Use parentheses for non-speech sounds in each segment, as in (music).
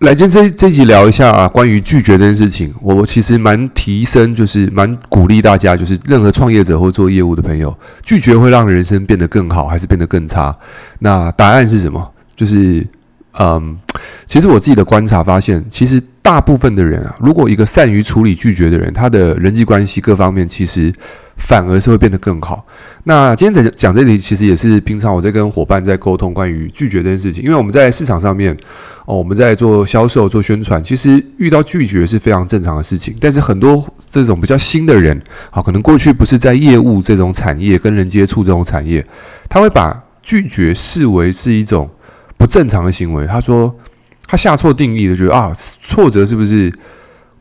来，就这这集聊一下啊，关于拒绝这件事情，我其实蛮提升，就是蛮鼓励大家，就是任何创业者或做业务的朋友，拒绝会让人生变得更好，还是变得更差？那答案是什么？就是，嗯，其实我自己的观察发现，其实大部分的人啊，如果一个善于处理拒绝的人，他的人际关系各方面其实。反而是会变得更好。那今天在讲这里，其实也是平常我在跟伙伴在沟通关于拒绝这件事情。因为我们在市场上面，哦，我们在做销售、做宣传，其实遇到拒绝是非常正常的事情。但是很多这种比较新的人，啊，可能过去不是在业务这种产业跟人接触这种产业，他会把拒绝视为是一种不正常的行为。他说他下错定义了，觉得啊，挫折是不是？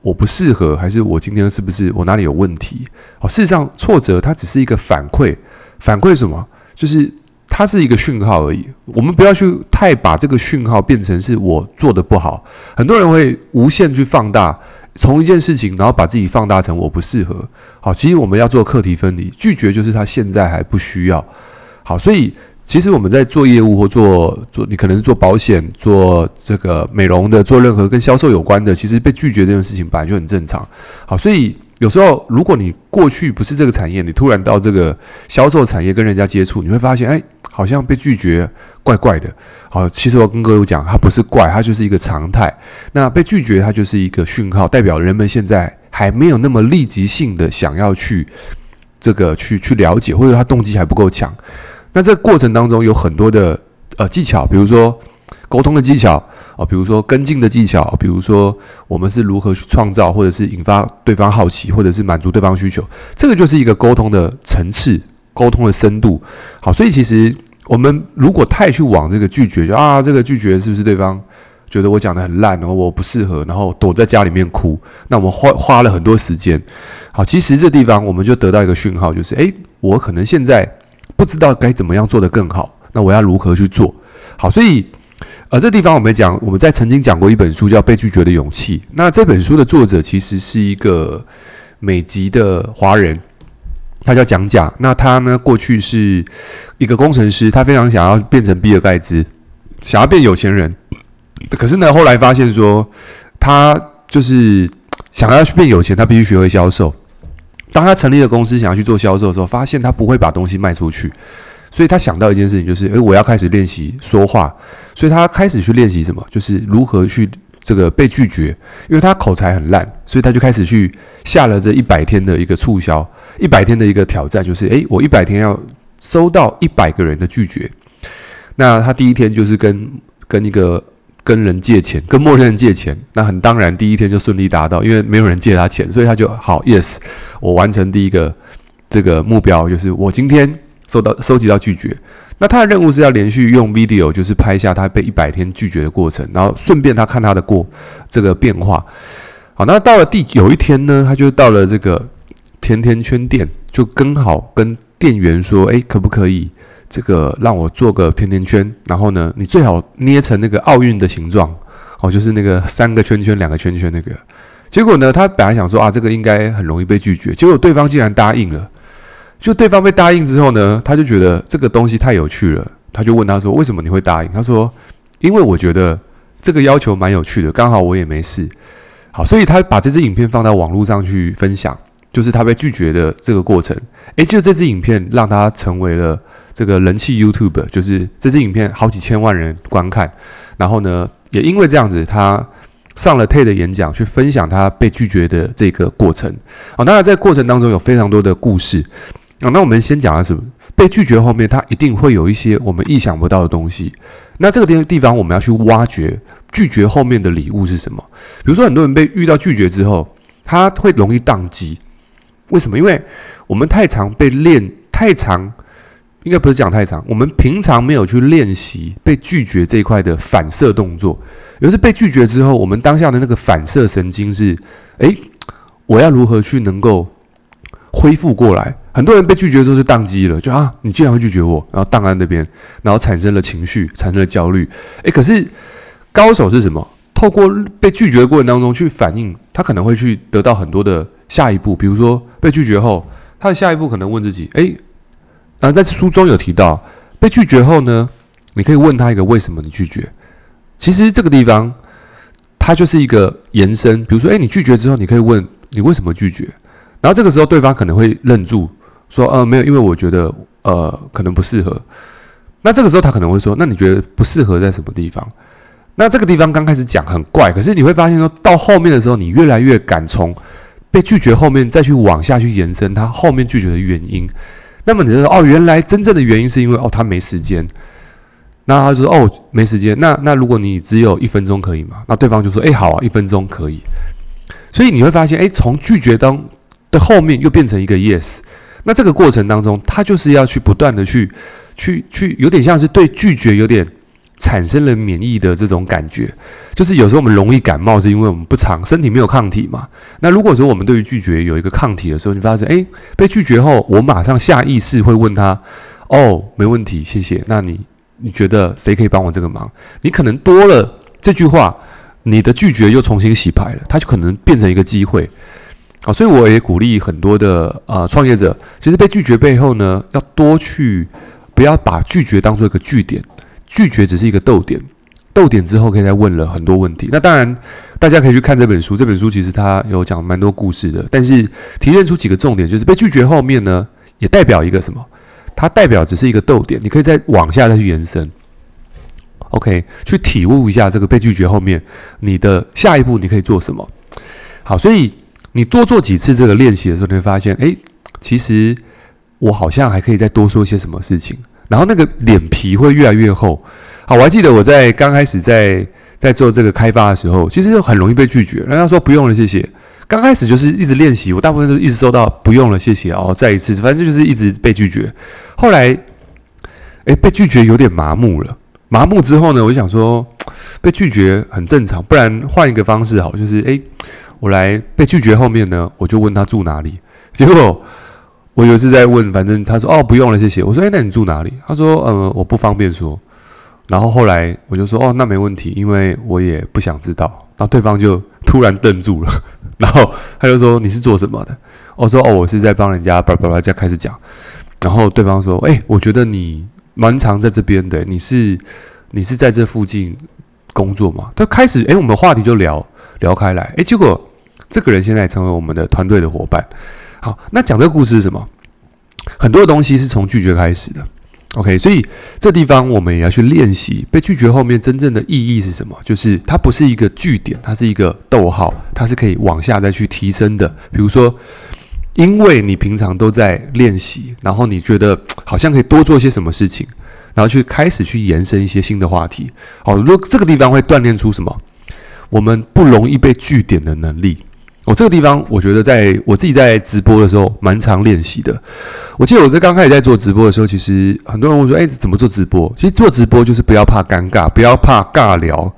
我不适合，还是我今天是不是我哪里有问题？好，事实上挫折它只是一个反馈，反馈什么？就是它是一个讯号而已。我们不要去太把这个讯号变成是我做的不好。很多人会无限去放大，从一件事情，然后把自己放大成我不适合。好，其实我们要做课题分离，拒绝就是他现在还不需要。好，所以。其实我们在做业务或做做，你可能是做保险、做这个美容的，做任何跟销售有关的，其实被拒绝这件事情本来就很正常。好，所以有时候如果你过去不是这个产业，你突然到这个销售产业跟人家接触，你会发现，哎，好像被拒绝怪怪的。好，其实我跟各位讲，它不是怪，它就是一个常态。那被拒绝，它就是一个讯号，代表人们现在还没有那么立即性的想要去这个去去了解，或者他动机还不够强。那这过程当中有很多的呃技巧，比如说沟通的技巧啊，比如说跟进的技巧，比如说我们是如何去创造，或者是引发对方好奇，或者是满足对方需求，这个就是一个沟通的层次，沟通的深度。好，所以其实我们如果太去往这个拒绝，就啊这个拒绝是不是对方觉得我讲的很烂，然后我不适合，然后躲在家里面哭，那我们花花了很多时间。好，其实这地方我们就得到一个讯号，就是诶，我可能现在。不知道该怎么样做得更好，那我要如何去做？好，所以，呃，这地方我们讲，我们在曾经讲过一本书叫《被拒绝的勇气》。那这本书的作者其实是一个美籍的华人，他叫蒋甲。那他呢，过去是一个工程师，他非常想要变成比尔盖茨，想要变有钱人。可是呢，后来发现说，他就是想要去变有钱，他必须学会销售。当他成立了公司，想要去做销售的时候，发现他不会把东西卖出去，所以他想到一件事情，就是诶，我要开始练习说话。所以他开始去练习什么？就是如何去这个被拒绝。因为他口才很烂，所以他就开始去下了这一百天的一个促销，一百天的一个挑战，就是诶，我一百天要收到一百个人的拒绝。那他第一天就是跟跟一个。跟人借钱，跟陌生人借钱，那很当然，第一天就顺利达到，因为没有人借他钱，所以他就好，yes，我完成第一个这个目标，就是我今天收到收集到拒绝。那他的任务是要连续用 video，就是拍下他被一百天拒绝的过程，然后顺便他看他的过这个变化。好，那到了第有一天呢，他就到了这个甜甜圈店，就刚好跟店员说，诶，可不可以？这个让我做个甜甜圈，然后呢，你最好捏成那个奥运的形状，哦，就是那个三个圈圈、两个圈圈那个。结果呢，他本来想说啊，这个应该很容易被拒绝，结果对方竟然答应了。就对方被答应之后呢，他就觉得这个东西太有趣了，他就问他说：“为什么你会答应？”他说：“因为我觉得这个要求蛮有趣的，刚好我也没事。”好，所以他把这支影片放到网络上去分享，就是他被拒绝的这个过程。诶，就这支影片让他成为了。这个人气 YouTube 就是这支影片好几千万人观看，然后呢，也因为这样子，他上了 TED 演讲，去分享他被拒绝的这个过程。好，那在过程当中有非常多的故事。好，那我们先讲的是被拒绝后面，他一定会有一些我们意想不到的东西。那这个地地方我们要去挖掘拒绝后面的礼物是什么？比如说，很多人被遇到拒绝之后，他会容易宕机。为什么？因为我们太常被练，太常。应该不是讲太长，我们平常没有去练习被拒绝这一块的反射动作。有时被拒绝之后，我们当下的那个反射神经是：诶，我要如何去能够恢复过来？很多人被拒绝之后就宕机了，就啊，你竟然会拒绝我，然后荡在那边，然后产生了情绪，产生了焦虑。诶，可是高手是什么？透过被拒绝的过程当中去反应，他可能会去得到很多的下一步。比如说被拒绝后，他的下一步可能问自己：诶。啊，在书中有提到，被拒绝后呢，你可以问他一个为什么你拒绝。其实这个地方它就是一个延伸。比如说，哎，你拒绝之后，你可以问你为什么拒绝，然后这个时候对方可能会愣住，说，呃，没有，因为我觉得，呃，可能不适合。那这个时候他可能会说，那你觉得不适合在什么地方？那这个地方刚开始讲很怪，可是你会发现说到后面的时候，你越来越敢从被拒绝后面再去往下去延伸他后面拒绝的原因。那么你就说哦，原来真正的原因是因为哦他没时间。那他就说哦没时间。那那如果你只有一分钟可以吗？那对方就说哎好啊，一分钟可以。所以你会发现哎，从拒绝当的后面又变成一个 yes。那这个过程当中，他就是要去不断的去去去，有点像是对拒绝有点。产生了免疫的这种感觉，就是有时候我们容易感冒，是因为我们不常身体没有抗体嘛。那如果说我们对于拒绝有一个抗体的时候，你发现诶，被拒绝后，我马上下意识会问他：哦，没问题，谢谢。那你你觉得谁可以帮我这个忙？你可能多了这句话，你的拒绝又重新洗牌了，它就可能变成一个机会。好，所以我也鼓励很多的呃创业者，其实被拒绝背后呢，要多去不要把拒绝当做一个据点。拒绝只是一个逗点，逗点之后可以再问了很多问题。那当然，大家可以去看这本书。这本书其实它有讲蛮多故事的，但是提炼出几个重点，就是被拒绝后面呢，也代表一个什么？它代表只是一个逗点，你可以再往下再去延伸。OK，去体悟一下这个被拒绝后面，你的下一步你可以做什么？好，所以你多做几次这个练习的时候，你会发现，诶，其实我好像还可以再多说一些什么事情。然后那个脸皮会越来越厚。好，我还记得我在刚开始在在做这个开发的时候，其实很容易被拒绝。人家说不用了，谢谢。刚开始就是一直练习，我大部分都一直收到不用了，谢谢。哦，再一次，反正就是一直被拒绝。后来，诶，被拒绝有点麻木了。麻木之后呢，我就想说，(tsk) 被拒绝很正常，不然换一个方式好，就是诶，我来被拒绝后面呢，我就问他住哪里。结果。我有一次在问，反正他说哦不用了，谢谢。我说哎，那你住哪里？他说呃我不方便说。然后后来我就说哦那没问题，因为我也不想知道。然后对方就突然瞪住了，然后他就说你是做什么的？我说哦我是在帮人家叭叭叭就开始讲。然后对方说哎，我觉得你蛮常在这边的，你是你是在这附近工作吗？他开始哎我们话题就聊聊开来，哎结果这个人现在成为我们的团队的伙伴。好，那讲这个故事是什么？很多的东西是从拒绝开始的，OK，所以这地方我们也要去练习被拒绝后面真正的意义是什么？就是它不是一个句点，它是一个逗号，它是可以往下再去提升的。比如说，因为你平常都在练习，然后你觉得好像可以多做些什么事情，然后去开始去延伸一些新的话题。好，如果这个地方会锻炼出什么？我们不容易被句点的能力。我、这个地方，我觉得在我自己在直播的时候蛮常练习的。我记得我在刚开始在做直播的时候，其实很多人问说：“哎，怎么做直播？”其实做直播就是不要怕尴尬，不要怕尬聊。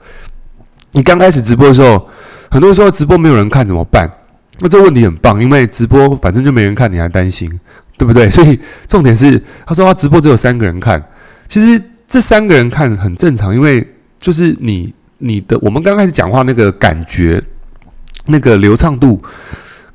你刚开始直播的时候，很多人说直播没有人看怎么办？那这个问题很棒，因为直播反正就没人看，你还担心，对不对？(laughs) 所以重点是，他说他直播只有三个人看，其实这三个人看很正常，因为就是你你的我们刚开始讲话那个感觉。那个流畅度，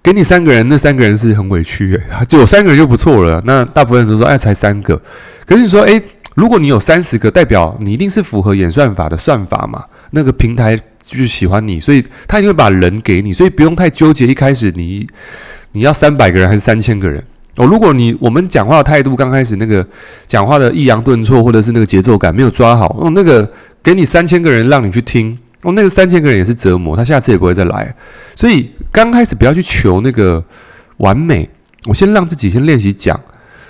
给你三个人，那三个人是很委屈，就有三个人就不错了。那大部分人都说，哎，才三个。可是你说，哎，如果你有三十个，代表你一定是符合演算法的算法嘛？那个平台就是喜欢你，所以他一定会把人给你，所以不用太纠结。一开始你你要三百个人还是三千个人？哦，如果你我们讲话的态度刚开始那个讲话的抑扬顿挫，或者是那个节奏感没有抓好，哦，那个给你三千个人让你去听。哦，那个三千个人也是折磨，他下次也不会再来。所以刚开始不要去求那个完美，我先让自己先练习讲。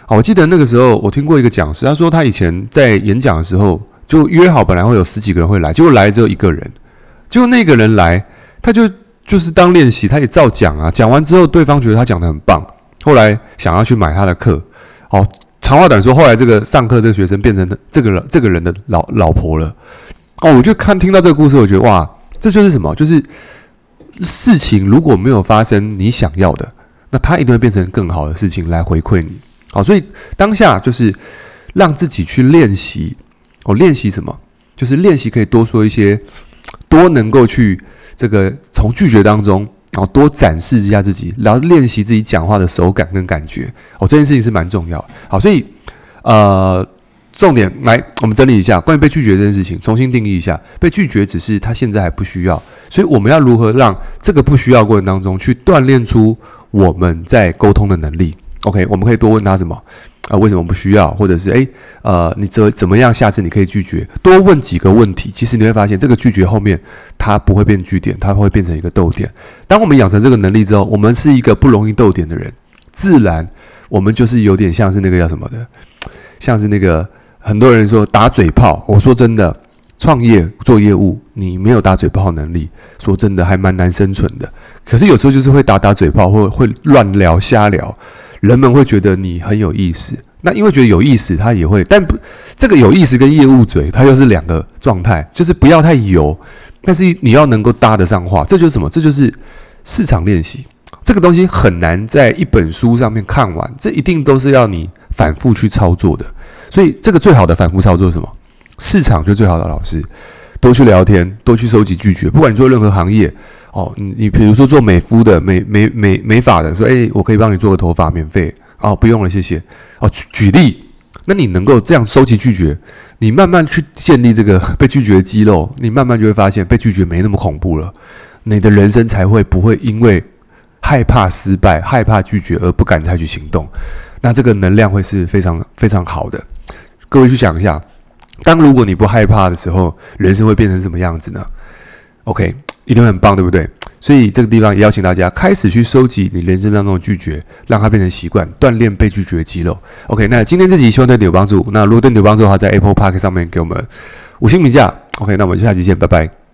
好，我记得那个时候我听过一个讲师，他说他以前在演讲的时候就约好本来会有十几个人会来，结果来只有一个人。结果那个人来，他就就是当练习，他也照讲啊。讲完之后，对方觉得他讲得很棒，后来想要去买他的课。好，长话短说，后来这个上课这个学生变成这个这个人的老老婆了。哦，我就看听到这个故事，我觉得哇，这就是什么？就是事情如果没有发生你想要的，那它一定会变成更好的事情来回馈你。好，所以当下就是让自己去练习。哦，练习什么？就是练习可以多说一些，多能够去这个从拒绝当中，然后多展示一下自己，然后练习自己讲话的手感跟感觉。哦，这件事情是蛮重要。好，所以呃。重点来，我们整理一下关于被拒绝这件事情，重新定义一下。被拒绝只是他现在还不需要，所以我们要如何让这个不需要过程当中去锻炼出我们在沟通的能力？OK，我们可以多问他什么啊、呃？为什么不需要？或者是诶，呃，你怎怎么样？下次你可以拒绝，多问几个问题。其实你会发现，这个拒绝后面它不会变句点，它会变成一个逗点。当我们养成这个能力之后，我们是一个不容易逗点的人，自然我们就是有点像是那个叫什么的，像是那个。很多人说打嘴炮，我说真的，创业做业务，你没有打嘴炮能力，说真的还蛮难生存的。可是有时候就是会打打嘴炮，或会乱聊瞎聊，人们会觉得你很有意思。那因为觉得有意思，他也会，但不，这个有意思跟业务嘴，它又是两个状态，就是不要太油，但是你要能够搭得上话，这就是什么？这就是市场练习。这个东西很难在一本书上面看完，这一定都是要你反复去操作的。所以，这个最好的反复操作是什么？市场就最好的老师，多去聊天，多去收集拒绝。不管你做任何行业，哦，你你比如说做美肤的、美美美美发的，说，诶，我可以帮你做个头发，免费，哦，不用了，谢谢。哦，举举例，那你能够这样收集拒绝，你慢慢去建立这个 (laughs) 被拒绝的肌肉，你慢慢就会发现被拒绝没那么恐怖了，你的人生才会不会因为害怕失败、害怕拒绝而不敢采取行动。那这个能量会是非常非常好的。各位去想一下，当如果你不害怕的时候，人生会变成什么样子呢？OK，一定很棒，对不对？所以这个地方也邀请大家开始去收集你人生当中的拒绝，让它变成习惯，锻炼被拒绝的肌肉。OK，那今天这集希望对你有帮助。那如果对你有帮助的话，在 Apple Park 上面给我们五星评价。OK，那我们下期见，拜拜。